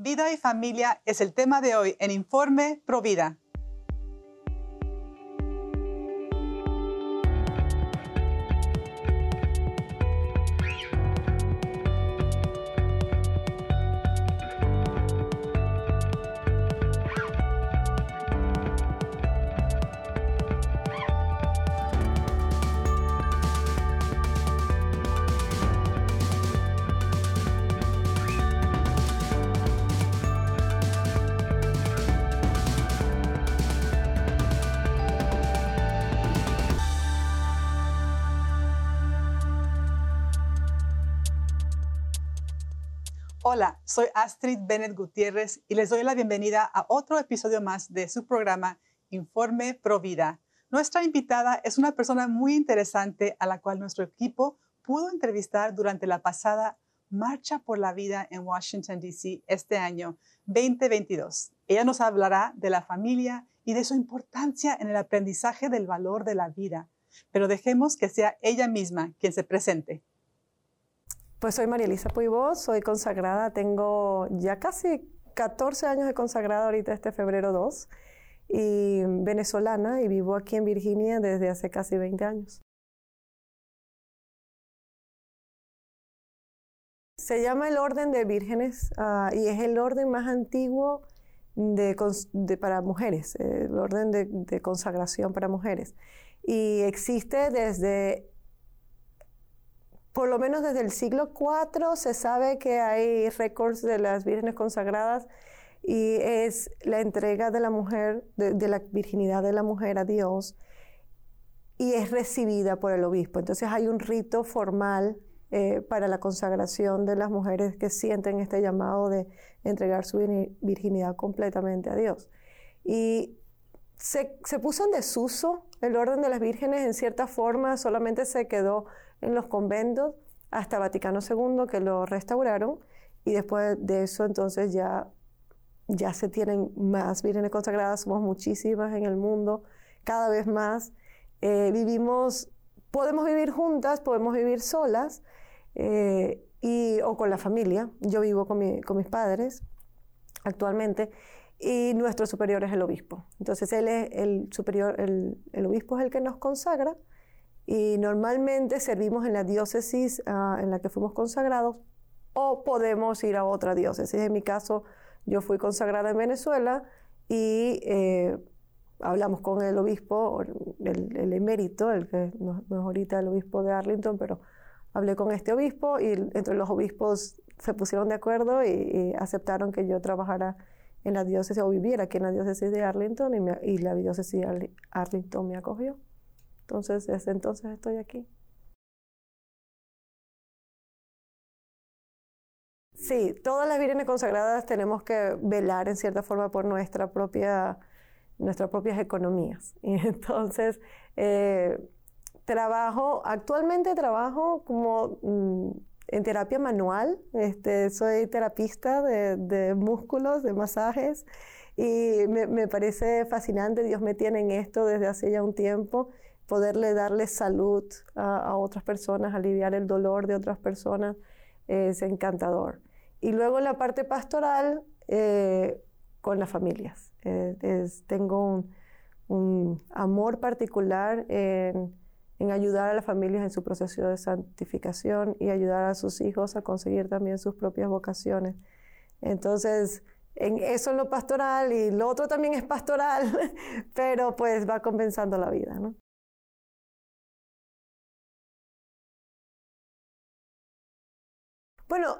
Vida y familia es el tema de hoy en Informe Provida. Hola, soy Astrid Bennett Gutiérrez y les doy la bienvenida a otro episodio más de su programa Informe Pro Vida. Nuestra invitada es una persona muy interesante a la cual nuestro equipo pudo entrevistar durante la pasada Marcha por la Vida en Washington, D.C. este año 2022. Ella nos hablará de la familia y de su importancia en el aprendizaje del valor de la vida. Pero dejemos que sea ella misma quien se presente. Pues soy María Elisa Puibó, soy consagrada, tengo ya casi 14 años de consagrada ahorita este febrero 2 y venezolana y vivo aquí en Virginia desde hace casi 20 años. Se llama el Orden de Vírgenes uh, y es el orden más antiguo de, de, para mujeres, el orden de, de consagración para mujeres. Y existe desde por lo menos desde el siglo IV se sabe que hay récords de las vírgenes consagradas y es la entrega de la mujer, de, la virginidad de la mujer a Dios y es recibida por el obispo. Entonces hay un rito formal eh, para la consagración de las mujeres que sienten este llamado de entregar su virginidad completamente a Dios. Y se, se puso en desuso el orden de las vírgenes en cierta forma, solamente se quedó en los conventos hasta Vaticano II que lo restauraron y después de eso entonces ya, ya se tienen más vírgenes consagradas, somos muchísimas en el mundo, cada vez más. Eh, vivimos, podemos vivir juntas, podemos vivir solas eh, y, o con la familia. Yo vivo con, con mis padres actualmente y nuestro superior es el obispo. Entonces él es el superior, el, el obispo es el que nos consagra y normalmente servimos en la diócesis ah, en la que fuimos consagrados o podemos ir a otra diócesis. En mi caso, yo fui consagrada en Venezuela y eh, hablamos con el obispo, el, emérito, el que no, es ahorita el obispo de Arlington, pero hablé con este obispo y entre los obispos se pusieron de acuerdo y, aceptaron que yo trabajara en la diócesis o viviera aquí en la diócesis de Arlington y la diócesis de Arlington me acogió. Entonces, desde entonces estoy aquí. Sí, todas las vírgenes consagradas tenemos que velar en cierta forma por nuestra propia, nuestras propias economías. Y entonces, eh, trabajo, actualmente trabajo como mm, en terapia manual, este, soy terapista de, de músculos, de masajes, y me, me, parece fascinante, Dios me tiene en esto desde hace ya un tiempo, poderle darle salud a, otras personas, aliviar el dolor de otras personas, es encantador. Y luego la parte pastoral eh, con las familias. Eh, tengo un, amor particular en, en, ayudar a las familias en su proceso de santificación y ayudar a sus hijos a conseguir también sus propias vocaciones. Entonces, en eso es lo pastoral y lo otro también es pastoral, pero pues va compensando la vida, ¿no? Bueno,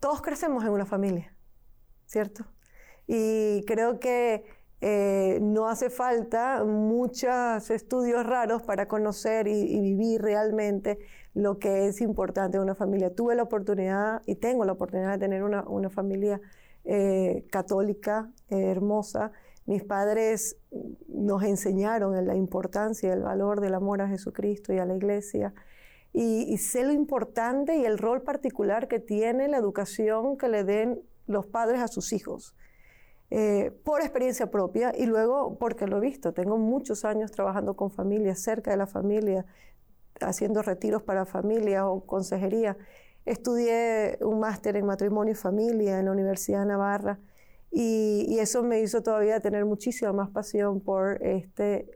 todos crecemos en una familia, ¿cierto? Y creo que eh, no hace falta muchos estudios raros para conocer y, vivir realmente lo que es importante en una familia. Tuve la oportunidad y tengo la oportunidad de tener una, familia eh, católica hermosa. Mis padres nos enseñaron la importancia y el valor del amor a Jesucristo y a la iglesia y, sé lo importante y el rol particular que tiene la educación que le den los padres a sus hijos. Eh, por experiencia propia y luego porque lo he visto. Tengo muchos años trabajando con familias, cerca de la familia, haciendo retiros para familias o consejería. estudié un máster en matrimonio y familia en la Universidad de Navarra y, eso me hizo todavía tener muchísima más pasión por este,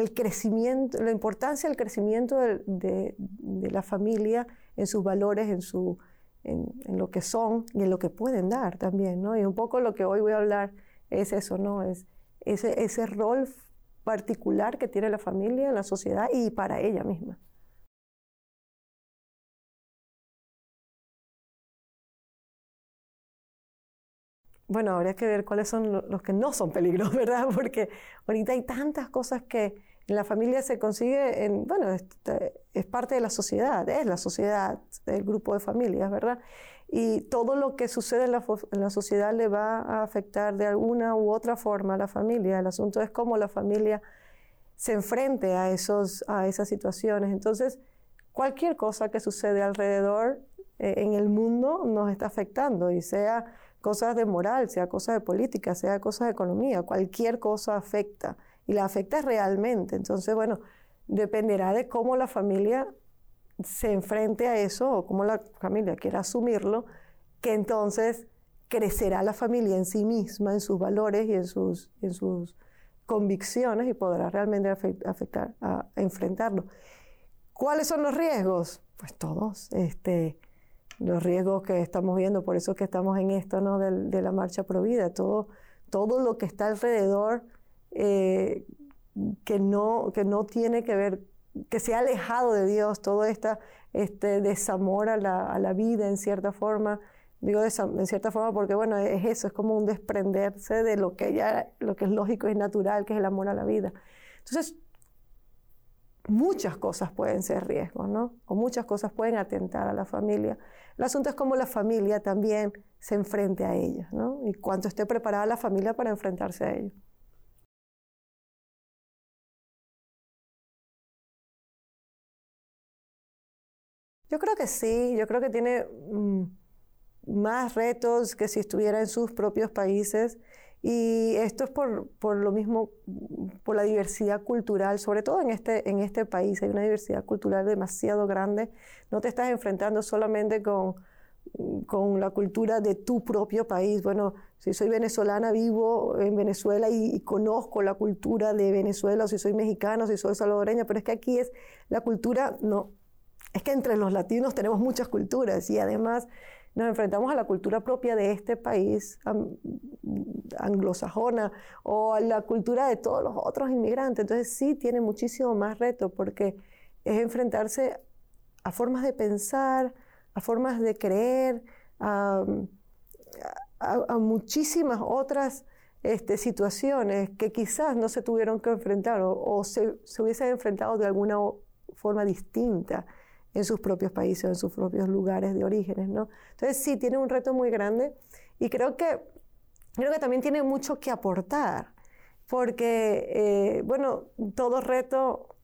el crecimiento, la importancia del crecimiento de, la familia en sus valores, en, su, en, lo que son y en lo que pueden dar también, ¿no? Y un poco lo que hoy voy a hablar es eso, ¿no? Es ese, ese rol particular que tiene la familia en la sociedad y para ella misma. bueno, habría que ver cuáles son los que no son peligros, ¿verdad? Porque ahorita hay tantas cosas que en la familia se consigue, en, bueno, es, parte de la sociedad, es la sociedad, el grupo de familias, ¿verdad? Y todo lo que sucede en la, en la sociedad le va a afectar de alguna u otra forma a la familia. El asunto es cómo la familia se enfrente a, esos, a esas situaciones. Entonces, cualquier cosa que sucede alrededor eh, en el mundo nos está afectando y sea cosas de moral, sea cosas de política, sea cosas de economía, cualquier cosa afecta y la afecta realmente. Entonces, bueno, dependerá de cómo la familia se enfrente a eso o cómo la familia quiera asumirlo, que entonces crecerá la familia en sí misma, en sus valores y en sus, en sus convicciones y podrá realmente afectar, a, enfrentarlo. ¿Cuáles son los riesgos? Pues todos. Este, los riesgos que estamos viendo, por eso que estamos en esto ¿no? de, la marcha Provida, todo, todo lo que está alrededor eh, que, no, que no tiene que ver, que se ha alejado de Dios, todo esta, este desamor a la, a la vida en cierta forma, digo en cierta forma porque bueno, es eso, es como un desprenderse de lo que ya, lo que es lógico y natural, que es el amor a la vida. Entonces, muchas cosas pueden ser riesgos, ¿no? O muchas cosas pueden atentar a la familia. El asunto es cómo la familia también se enfrente a ellas, ¿no? Y cuánto esté preparada la familia para enfrentarse a ellos. Yo creo que sí, yo creo que tiene mm, más retos que si estuviera en sus propios países y esto es por, por, lo mismo, por la diversidad cultural, sobre todo en este, en este país. Hay una diversidad cultural demasiado grande. No te estás enfrentando solamente con, con la cultura de tu propio país. Bueno, si soy venezolana, vivo en Venezuela y, conozco la cultura de Venezuela, o si soy mexicano, si soy salvadoreña, pero es que aquí es la cultura, no. Es que entre los latinos tenemos muchas culturas y además nos enfrentamos a la cultura propia de este país anglosajona o a la cultura de todos los otros inmigrantes. Entonces sí tiene muchísimo más reto porque es enfrentarse a formas de pensar, a formas de creer, a, muchísimas otras este, situaciones que quizás no se tuvieron que enfrentar o, se, se hubiesen enfrentado de alguna forma distinta en sus propios países, en sus propios lugares de orígenes, ¿no? Entonces sí, tiene un reto muy grande y creo que, creo que también tiene mucho que aportar, porque, eh, bueno, todo reto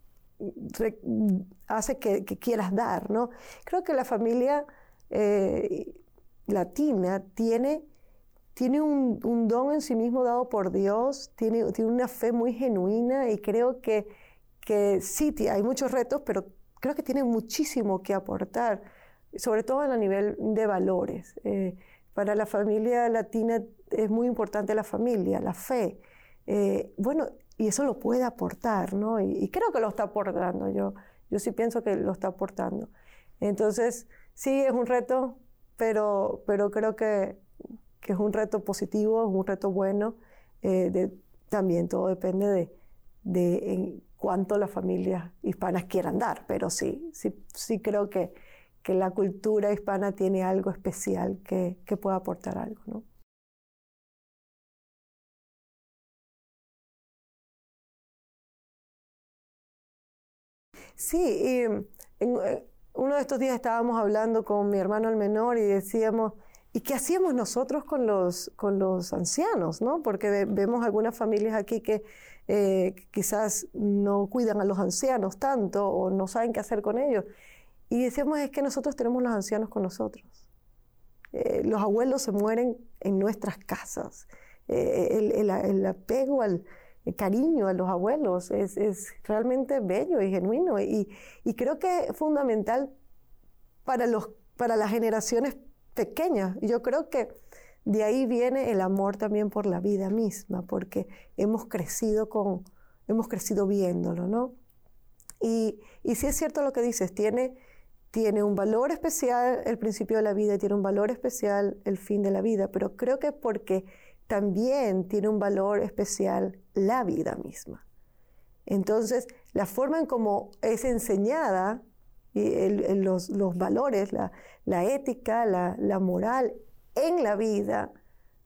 hace que, quieras dar, ¿no? Creo que la familia eh, latina tiene, tiene un, don en sí mismo dado por Dios, tiene, tiene una fe muy genuina y creo que, que sí, hay muchos retos, pero creo que tiene muchísimo que aportar, sobre todo a nivel de valores. Eh, para la familia latina es muy importante la familia, la fe. Eh, bueno, y eso lo puede aportar, ¿no? Y, creo que lo está aportando, yo, yo sí pienso que lo está aportando. Entonces, sí, es un reto, pero, pero creo que, que es un reto positivo, es un reto bueno. Eh, de, también todo depende de, de cuánto las familias hispanas quieran dar, pero sí, sí, sí creo que, que la cultura hispana tiene algo especial que, que puede aportar algo, ¿no? Sí, y eh, uno de estos días estábamos hablando con mi hermano el menor y decíamos, ¿y qué hacíamos nosotros con los, con los ancianos? ¿no? Porque vemos algunas familias aquí que eh, quizás no cuidan a los ancianos tanto o no saben qué hacer con ellos. Y decíamos, es que nosotros tenemos los ancianos con nosotros. Eh, los abuelos se mueren en nuestras casas. Eh, el, apego al cariño a los abuelos es, realmente bello y genuino. Y, y creo que es fundamental para, los, para las generaciones pequeñas. Yo creo que de ahí viene el amor también por la vida misma, porque hemos crecido con, hemos crecido viéndolo, ¿no? Y, y sí es cierto lo que dices, tiene, tiene un valor especial el principio de la vida y tiene un valor especial el fin de la vida, pero creo que porque también tiene un valor especial la vida misma. Entonces, la forma en cómo es enseñada, los, valores, la, ética, la, moral en la vida,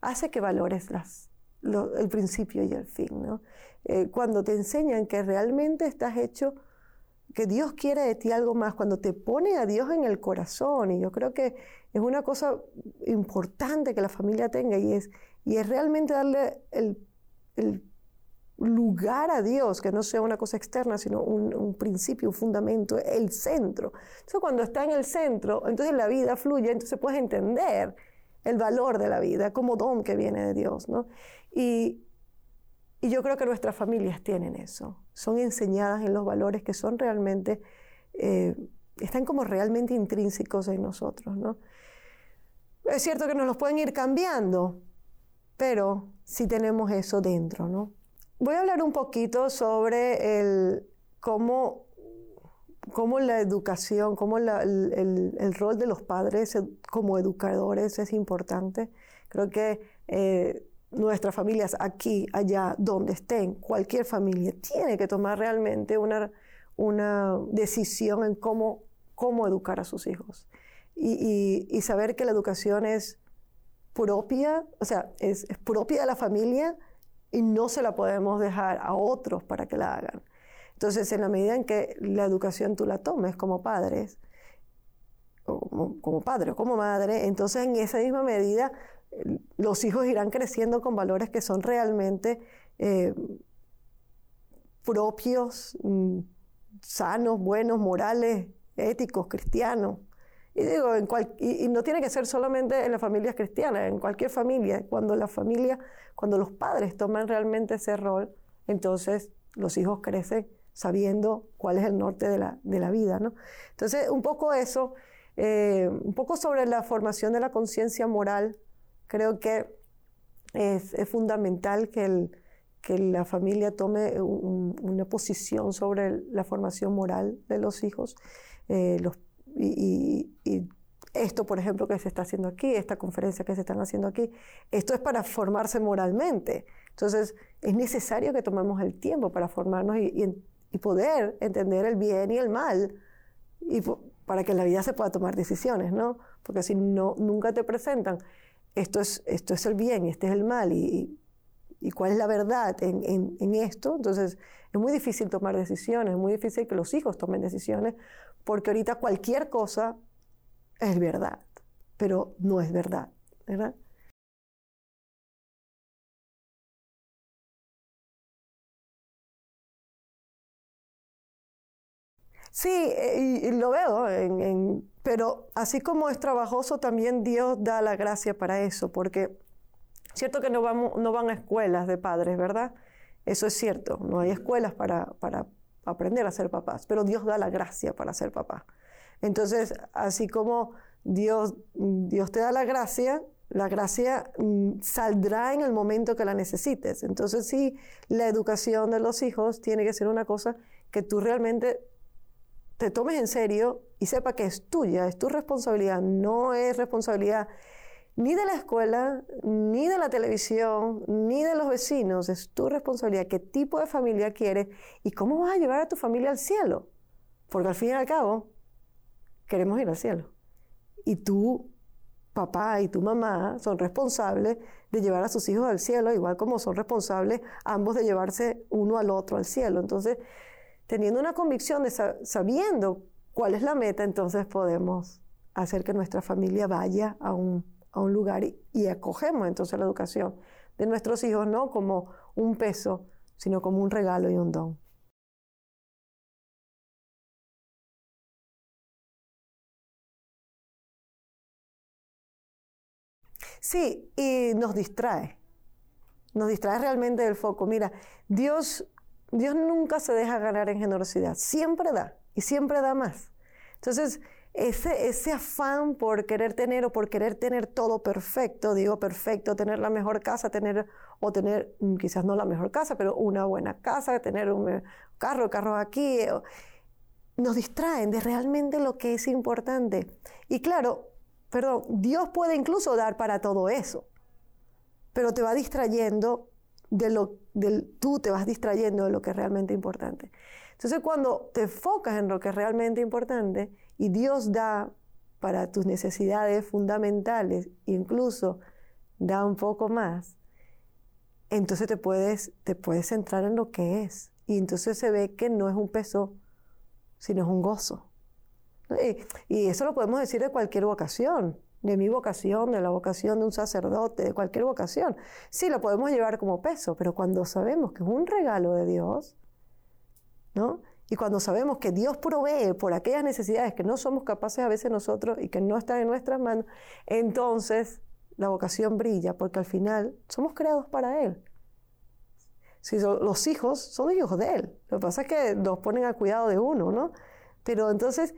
hace que valores las, el principio y el fin. ¿no? Eh, cuando te enseñan que realmente estás hecho, que Dios quiere de ti algo más, cuando te pone a Dios en el corazón, y yo creo que es una cosa importante que la familia tenga, y es, y es realmente darle el, lugar a Dios, que no sea una cosa externa, sino un, un, principio, un fundamento, el centro. Entonces cuando está en el centro, entonces la vida fluye, entonces puedes entender el valor de la vida como don que viene de Dios. ¿no? Y, yo creo que nuestras familias tienen eso. Son enseñadas en los valores que son realmente, eh, están como realmente intrínsecos en nosotros, ¿no? Es cierto que nos los pueden ir cambiando, pero sí tenemos eso dentro, ¿no? Voy a hablar un poquito sobre el, cómo, cómo la educación, cómo el, el, rol de los padres como educadores es importante. Creo que eh, nuestras familias aquí, allá, donde estén, cualquier familia, tiene que tomar realmente una, una decisión en cómo, cómo educar a sus hijos. Y, saber que la educación es propia, o sea, es, propia de la familia y no se la podemos dejar a otros para que la hagan. Entonces, en la medida en que la educación tú la tomes como padres, como, como padre o como madre, entonces en esa misma medida los hijos irán creciendo con valores que son realmente eh, propios, mm, sanos, buenos, morales, éticos, cristianos. Y, digo, y, no tiene que ser solamente en las familias cristianas, en cualquier familia. Cuando la familia, cuando los padres toman realmente ese rol, entonces los hijos crecen sabiendo cuál es el norte de la, de la vida. ¿no? Entonces, un poco eso, eh, un poco sobre la formación de la conciencia moral Creo que es, fundamental que, la familia tome una posición sobre la formación moral de los hijos. Eh, y, esto, por ejemplo, que se está haciendo aquí, esta conferencia que se están haciendo aquí, esto es para formarse moralmente. Entonces, es necesario que tomemos el tiempo para formarnos y, poder entender el bien y el mal, y para que en la vida se pueda tomar decisiones, ¿no? Porque si no, nunca te presentan esto es, esto es el bien y este es el mal y, cuál es la verdad en, esto. Entonces es muy difícil tomar decisiones, es muy difícil que los hijos tomen decisiones porque ahorita cualquier cosa es verdad, pero no es verdad, ¿verdad? Sí, eh, y, lo veo pero así como es trabajoso, también Dios da la gracia para eso, porque cierto que no, van a escuelas de padres, ¿verdad? Eso es cierto, no hay escuelas para, aprender a ser papás, pero Dios da la gracia para ser papá. Entonces, así como Dios, Dios te da la gracia, la gracia mm, saldrá en el momento que la necesites. Entonces, sí, la educación de los hijos tiene que ser una cosa que tú realmente te tomes en serio y sepa que es tuya, es tu responsabilidad, no es responsabilidad ni de la escuela, ni de la televisión, ni de los vecinos, es tu responsabilidad qué tipo de familia quieres y cómo vas a llevar a tu familia al cielo. Porque al fin y al cabo, queremos ir al cielo. Y tú, papá y tu mamá son responsables de llevar a sus hijos al cielo, igual como son responsables ambos de llevarse uno al otro al cielo. Entonces, teniendo una convicción, de sabiendo cuál es la meta, entonces podemos hacer que nuestra familia vaya a un, lugar y, acogemos entonces la educación de nuestros hijos no como un peso, sino como un regalo y un don. Sí, y nos distrae. Nos distrae realmente del foco. Mira, Dios Dios nunca se deja ganar en generosidad, siempre da y siempre da más. Entonces, ese, ese afán por querer tener o por querer tener todo perfecto, digo perfecto, tener la mejor casa, tener o tener mm, quizás no la mejor casa, pero una buena casa, tener un eh, carro, carro aquí, nos distraen de realmente lo que es importante. Y claro, perdón, Dios puede incluso dar para todo eso, pero te va distrayendo de lo, del, tú te vas distrayendo de lo que es realmente importante. Entonces cuando te enfocas en lo que es realmente importante y Dios da para tus necesidades fundamentales, incluso da un poco más, entonces te puedes, te puedes centrar en lo que es. Y entonces se ve que no es un peso, sino es un gozo. Y, eso lo podemos decir de cualquier vocación, de mi vocación, de la vocación de un sacerdote, de cualquier vocación. Sí, lo podemos llevar como peso, pero cuando sabemos que es un regalo de Dios, ¿no? Y cuando sabemos que Dios provee por aquellas necesidades que no somos capaces a veces nosotros y que no están en nuestras manos, entonces la vocación brilla, porque al final somos creados para Él. Si los hijos son hijos de Él. Lo que pasa es que nos ponen a cuidado de uno, ¿no? Pero entonces,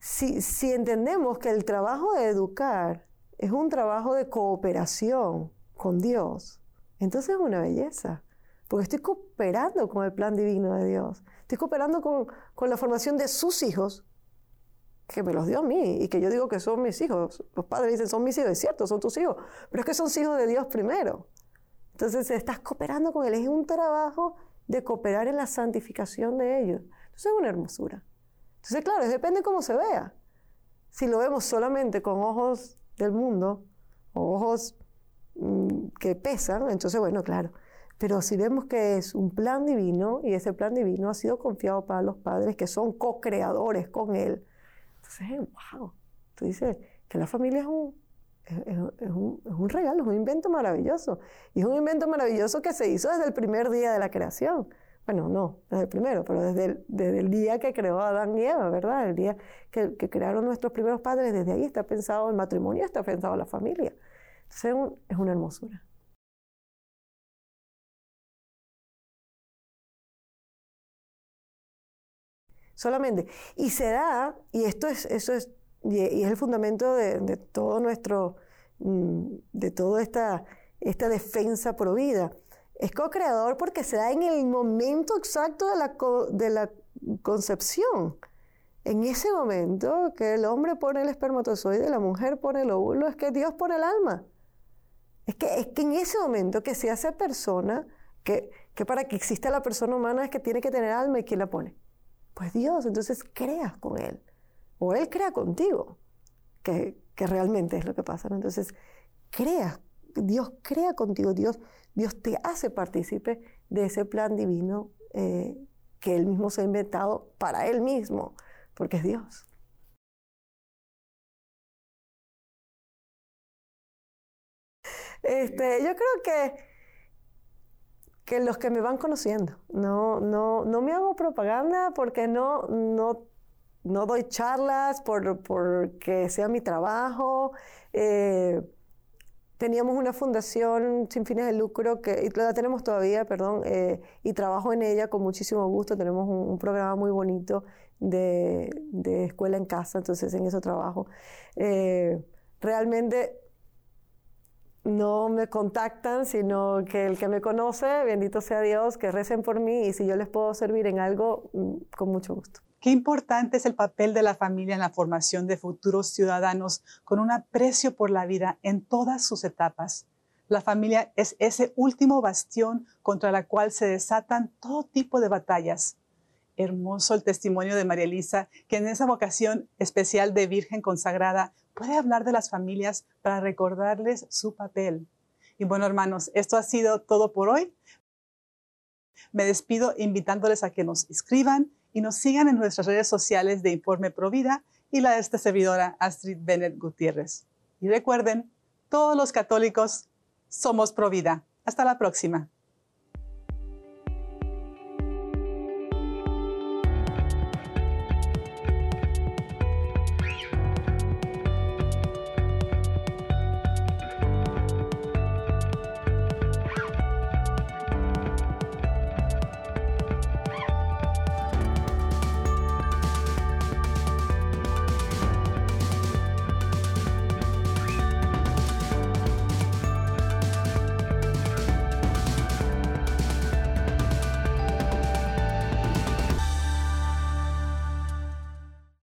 si, entendemos que el trabajo de educar es un trabajo de cooperación con Dios, entonces es una belleza, porque estoy cooperando con el plan divino de Dios. Estoy cooperando con, con, la formación de sus hijos, que me los dio a mí y que yo digo que son mis hijos. Los padres dicen, son mis hijos, es cierto, son tus hijos, pero es que son hijos de Dios primero. Entonces estás cooperando con Él, es un trabajo de cooperar en la santificación de ellos. Entonces es una hermosura. Entonces, claro, depende cómo se vea. Si lo vemos solamente con ojos del mundo, o ojos mm, que pesan, entonces, bueno, claro. Pero si vemos que es un plan divino y ese plan divino ha sido confiado para los padres que son co-creadores con Él, entonces, wow, tú dices que la familia es un, es, un, es un regalo, es un invento maravilloso. Y es un invento maravilloso que se hizo desde el primer día de la creación. Bueno, no, desde el primero, pero desde el, día que creó Adán y Eva, ¿verdad? El día que, crearon nuestros primeros padres, desde ahí está pensado el matrimonio, está pensado la familia. Entonces es una hermosura. solamente. Y se da, y esto es, eso es, y es el fundamento de, todo nuestro, mm, de toda esta, esta defensa pro vida. Es co-creador porque se da en el momento exacto de la, de la concepción. En ese momento que el hombre pone el espermatozoide, la mujer pone el óvulo, es que Dios pone el alma. Es que, es que en ese momento que se hace persona, que, que para que exista la persona humana es que tiene que tener alma y ¿quién la pone? Pues Dios, entonces creas con Él. O Él crea contigo, que, realmente es lo que pasa. Entonces, creas, Dios crea contigo, Dios, Dios te hace partícipe de ese plan divino eh, que Él mismo se ha inventado para Él mismo, porque es Dios. Este, yo creo que que los que me van conociendo. No, no, no me hago propaganda porque no, no, no doy charlas por, porque sea mi trabajo. Eh, teníamos una fundación sin fines de lucro que la tenemos todavía, perdón, eh, y trabajo en ella con muchísimo gusto. Tenemos un, programa muy bonito de, de, escuela en casa, entonces en eso trabajo. Eh, realmente no me contactan, sino que el que me conoce, bendito sea Dios, que recen por mí y si yo les puedo servir en algo, mm, con mucho gusto. Qué importante es el papel de la familia en la formación de futuros ciudadanos con un aprecio por la vida en todas sus etapas. La familia es ese último bastión contra la cual se desatan todo tipo de batallas. Hermoso el testimonio de María Elisa, que en esa vocación especial de Virgen consagrada puede hablar de las familias para recordarles su papel. Y bueno, hermanos, esto ha sido todo por hoy. Me despido invitándoles a que nos escriban y nos sigan en nuestras redes sociales de Informe Provida y la de esta servidora Astrid Bennett Gutiérrez. Y recuerden, todos los católicos somos Provida. Hasta la próxima.